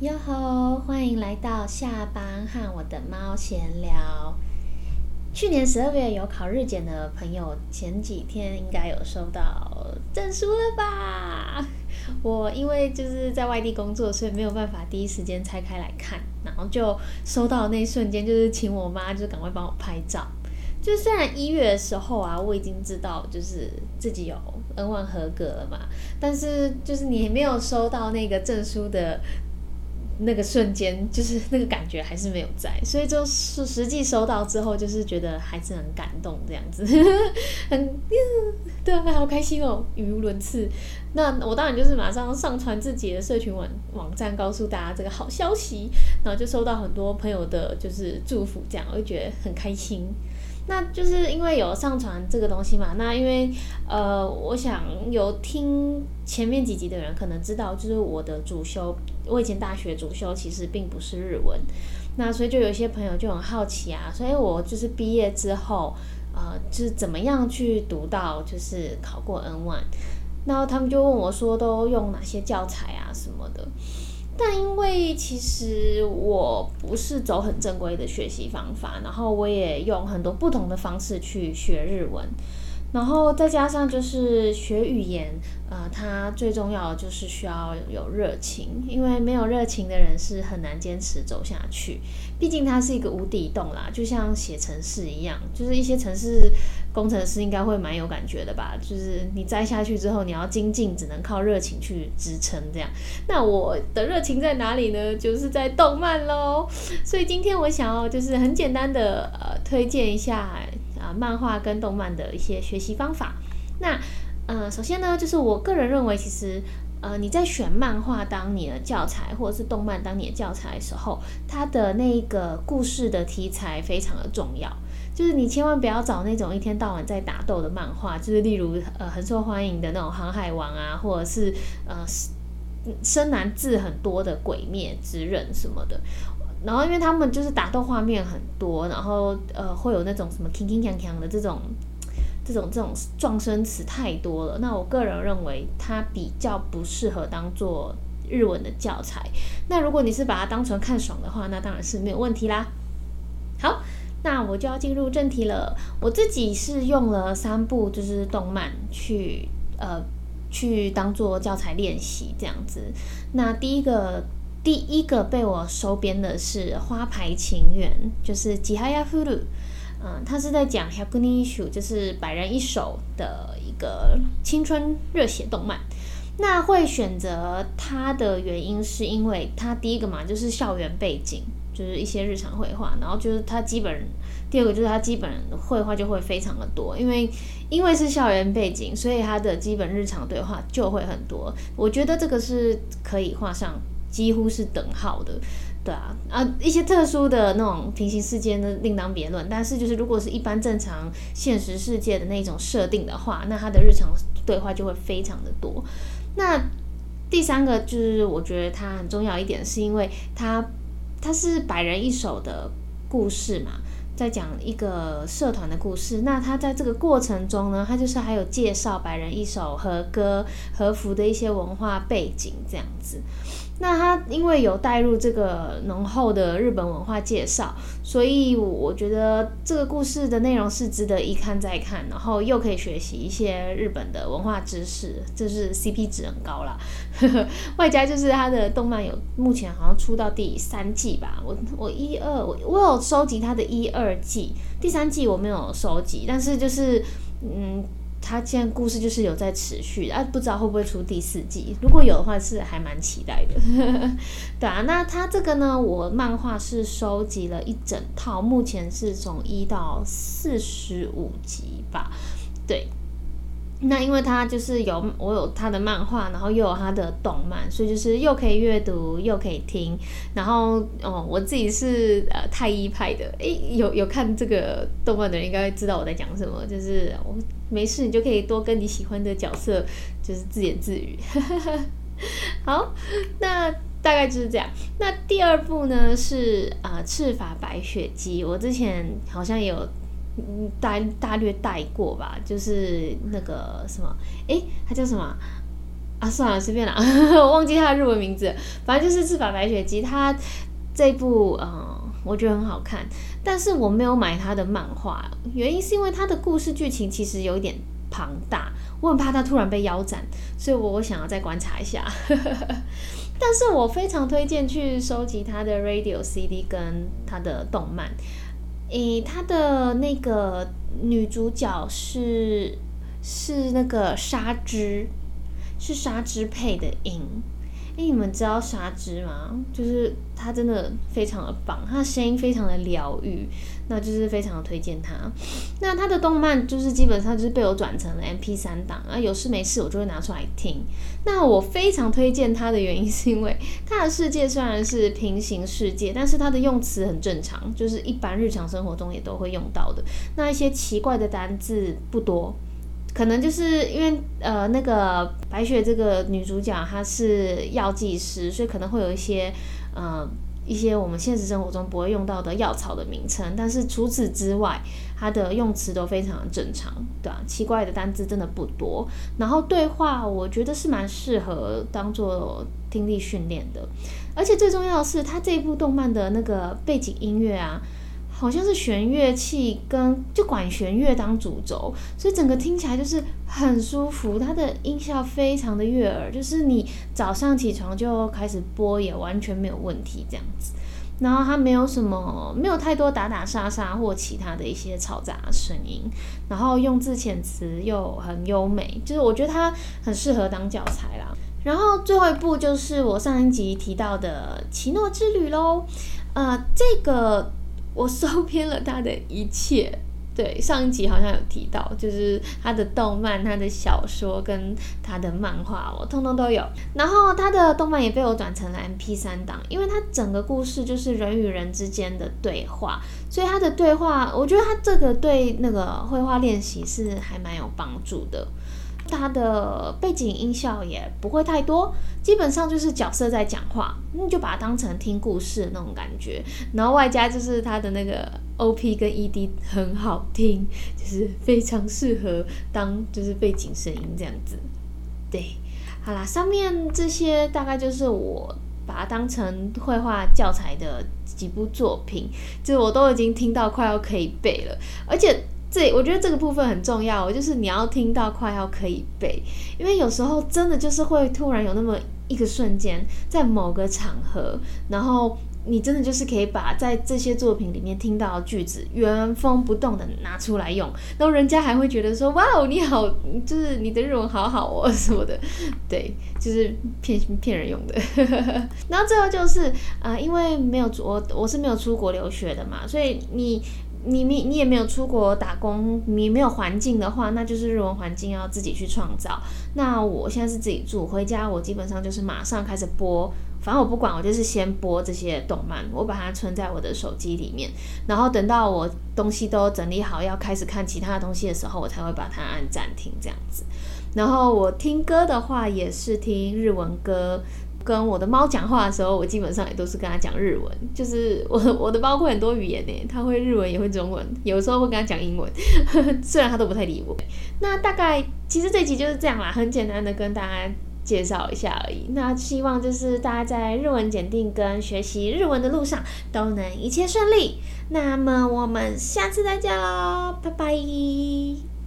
哟吼！欢迎来到下班和我的猫闲聊。去年十二月有考日检的朋友，前几天应该有收到证书了吧？我因为就是在外地工作，所以没有办法第一时间拆开来看，然后就收到那一瞬间，就是请我妈就赶快帮我拍照。就虽然一月的时候啊，我已经知道就是自己有 N 1合格了嘛，但是就是你没有收到那个证书的。那个瞬间，就是那个感觉还是没有在，所以就是实际收到之后，就是觉得还是很感动这样子，很，对啊，好开心哦，语无伦次。那我当然就是马上上传自己的社群网网站，告诉大家这个好消息，然后就收到很多朋友的就是祝福，这样我就觉得很开心。那就是因为有上传这个东西嘛，那因为呃，我想有听前面几集的人可能知道，就是我的主修，我以前大学主修其实并不是日文，那所以就有些朋友就很好奇啊，所以我就是毕业之后，呃，就是怎么样去读到就是考过 N one，然后他们就问我说都用哪些教材啊什么的。但因为其实我不是走很正规的学习方法，然后我也用很多不同的方式去学日文，然后再加上就是学语言，呃，它最重要的就是需要有热情，因为没有热情的人是很难坚持走下去。毕竟它是一个无底洞啦，就像写程式一样，就是一些程式。工程师应该会蛮有感觉的吧？就是你栽下去之后，你要精进，只能靠热情去支撑。这样，那我的热情在哪里呢？就是在动漫喽。所以今天我想要就是很简单的呃推荐一下漫画跟动漫的一些学习方法。那呃首先呢，就是我个人认为，其实呃你在选漫画当你的教材，或者是动漫当你的教材的时候，它的那个故事的题材非常的重要。就是你千万不要找那种一天到晚在打斗的漫画，就是例如呃很受欢迎的那种《航海王》啊，或者是呃深蓝字很多的《鬼灭之刃》什么的。然后因为他们就是打斗画面很多，然后呃会有那种什么铿铿锵锵的这种这种这种撞声词太多了。那我个人认为它比较不适合当做日文的教材。那如果你是把它当成看爽的话，那当然是没有问题啦。好。那我就要进入正题了。我自己是用了三部就是动漫去呃去当做教材练习这样子。那第一个第一个被我收编的是《花牌情缘》，就是吉哈亚夫鲁，嗯，他是在讲《h a k u n i s h u 就是百人一首的一个青春热血动漫。那会选择它的原因是因为它第一个嘛就是校园背景。就是一些日常绘画，然后就是它基本第二个就是它基本绘画就会非常的多，因为因为是校园背景，所以它的基本日常对话就会很多。我觉得这个是可以画上几乎是等号的，对啊啊一些特殊的那种平行世界呢另当别论，但是就是如果是一般正常现实世界的那种设定的话，那它的日常对话就会非常的多。那第三个就是我觉得它很重要一点，是因为它。它是百人一首的故事嘛，在讲一个社团的故事。那他在这个过程中呢，他就是还有介绍百人一首和歌和服的一些文化背景这样子。那他因为有带入这个浓厚的日本文化介绍，所以我觉得这个故事的内容是值得一看再看，然后又可以学习一些日本的文化知识，这是 CP 值很高啦。外加就是他的动漫有目前好像出到第三季吧，我我一二我我有收集他的一二季，第三季我没有收集，但是就是嗯。他现在故事就是有在持续，啊，不知道会不会出第四季。如果有的话，是还蛮期待的。对啊，那他这个呢，我漫画是收集了一整套，目前是从一到四十五集吧。对。那因为它就是有我有它的漫画，然后又有它的动漫，所以就是又可以阅读又可以听。然后哦，我自己是呃太一派的，诶，有有看这个动漫的人应该知道我在讲什么，就是我没事你就可以多跟你喜欢的角色就是自言自语。好，那大概就是这样。那第二部呢是啊赤发白雪姬，我之前好像有。嗯，大大略带过吧，就是那个什么，诶，它叫什么？啊，算了，随便啦，我忘记它的日文名字，反正就是《赤发白雪姬》，它这部嗯。我觉得很好看，但是我没有买他的漫画，原因是因为他的故事剧情其实有一点庞大，我很怕他突然被腰斩，所以我想要再观察一下。但是我非常推荐去收集他的 radio CD 跟他的动漫，诶，他的那个女主角是是那个纱织，是纱织配的音。哎，你们知道沙织吗？就是他真的非常的棒，他的声音非常的疗愈，那就是非常的推荐他。那他的动漫就是基本上就是被我转成了 M P 三档啊，有事没事我就会拿出来听。那我非常推荐他的原因是因为他的世界虽然是平行世界，但是他的用词很正常，就是一般日常生活中也都会用到的。那一些奇怪的单字不多。可能就是因为呃，那个白雪这个女主角她是药剂师，所以可能会有一些呃一些我们现实生活中不会用到的药草的名称。但是除此之外，它的用词都非常正常，对吧？奇怪的单字真的不多。然后对话，我觉得是蛮适合当做听力训练的。而且最重要的是，它这部动漫的那个背景音乐啊。好像是弦乐器跟就管弦乐当主轴，所以整个听起来就是很舒服。它的音效非常的悦耳，就是你早上起床就开始播也完全没有问题这样子。然后它没有什么，没有太多打打杀杀或其他的一些嘈杂声音。然后用字遣词又很优美，就是我觉得它很适合当教材啦。然后最后一部就是我上一集提到的《奇诺之旅》喽，呃，这个。我收 编了他的一切，对上一集好像有提到，就是他的动漫、他的小说跟他的漫画，我通通都有。然后他的动漫也被我转成了 M P 三档，因为他整个故事就是人与人之间的对话，所以他的对话，我觉得他这个对那个绘画练习是还蛮有帮助的。它的背景音效也不会太多，基本上就是角色在讲话，你就把它当成听故事那种感觉。然后外加就是它的那个 OP 跟 ED 很好听，就是非常适合当就是背景声音这样子。对，好啦，上面这些大概就是我把它当成绘画教材的几部作品，就是我都已经听到快要可以背了，而且。这我觉得这个部分很重要，就是你要听到快要可以背，因为有时候真的就是会突然有那么一个瞬间，在某个场合，然后你真的就是可以把在这些作品里面听到的句子原封不动的拿出来用，然后人家还会觉得说哇哦你好，就是你的日文好好哦什么的，对，就是骗骗人用的。然后最后就是啊，因为没有我我是没有出国留学的嘛，所以你。你你你也没有出国打工，你没有环境的话，那就是日文环境要自己去创造。那我现在是自己住，回家我基本上就是马上开始播，反正我不管，我就是先播这些动漫，我把它存在我的手机里面，然后等到我东西都整理好要开始看其他的东西的时候，我才会把它按暂停这样子。然后我听歌的话也是听日文歌。跟我的猫讲话的时候，我基本上也都是跟它讲日文，就是 我我的猫会很多语言呢，它会日文也会中文，有时候会跟它讲英文，虽然它都不太理我。那大概其实这集就是这样啦，很简单的跟大家介绍一下而已。那希望就是大家在日文检定跟学习日文的路上都能一切顺利。那么我们下次再见喽，拜拜。